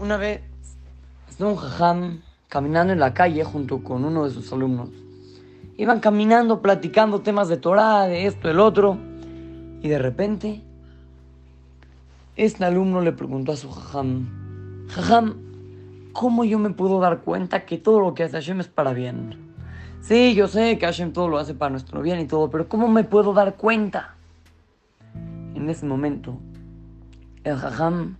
Una vez un jajam caminando en la calle junto con uno de sus alumnos. Iban caminando, platicando temas de Torah, de esto, del otro. Y de repente, este alumno le preguntó a su jajam, jajam, ¿cómo yo me puedo dar cuenta que todo lo que hace Hashem es para bien? Sí, yo sé que Hashem todo lo hace para nuestro bien y todo, pero ¿cómo me puedo dar cuenta? En ese momento, el jajam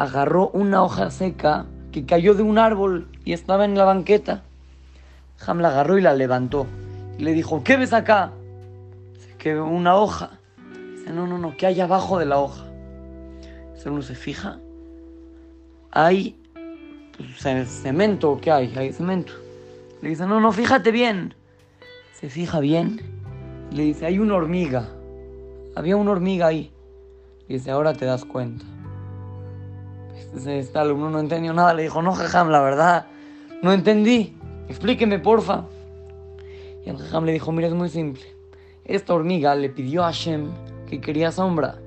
agarró una hoja seca que cayó de un árbol y estaba en la banqueta. Jajam la agarró y la levantó. Le dijo, ¿qué ves acá? Dice que una hoja. Dice, no, no, no, ¿qué hay abajo de la hoja? Dice, uno se fija. Hay pues, cemento, ¿qué hay? Hay cemento. Le dice, no, no, fíjate bien. Se fija bien. Le dice, hay una hormiga. Había una hormiga ahí. Dice, ahora te das cuenta. Este, este alumno no entendió nada. Le dijo, no, jajam, la verdad, no entendí. Explíqueme, porfa. Y el jajam le dijo, mira, es muy simple. Esta hormiga le pidió a Hashem que quería sombra.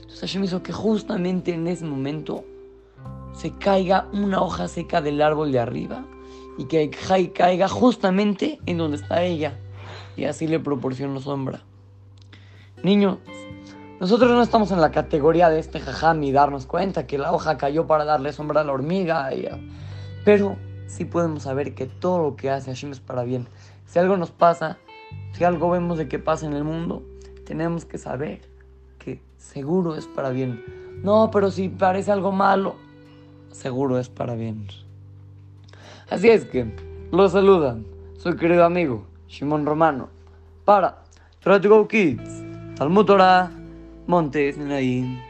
Entonces Hashem hizo que justamente en ese momento se caiga una hoja seca del árbol de arriba y que caiga justamente en donde está ella. Y así le proporcionó sombra. Niños, nosotros no estamos en la categoría de este jajam y darnos cuenta que la hoja cayó para darle sombra a la hormiga. Pero sí podemos saber que todo lo que hace Hashem es para bien. Si algo nos pasa, si algo vemos de que pasa en el mundo, tenemos que saber que seguro es para bien. No, pero si parece algo malo, seguro es para bien. Así es que, los saludan. Soy querido amigo, Shimon Romano. Para Try Kids, Talmud. Montes, ahí.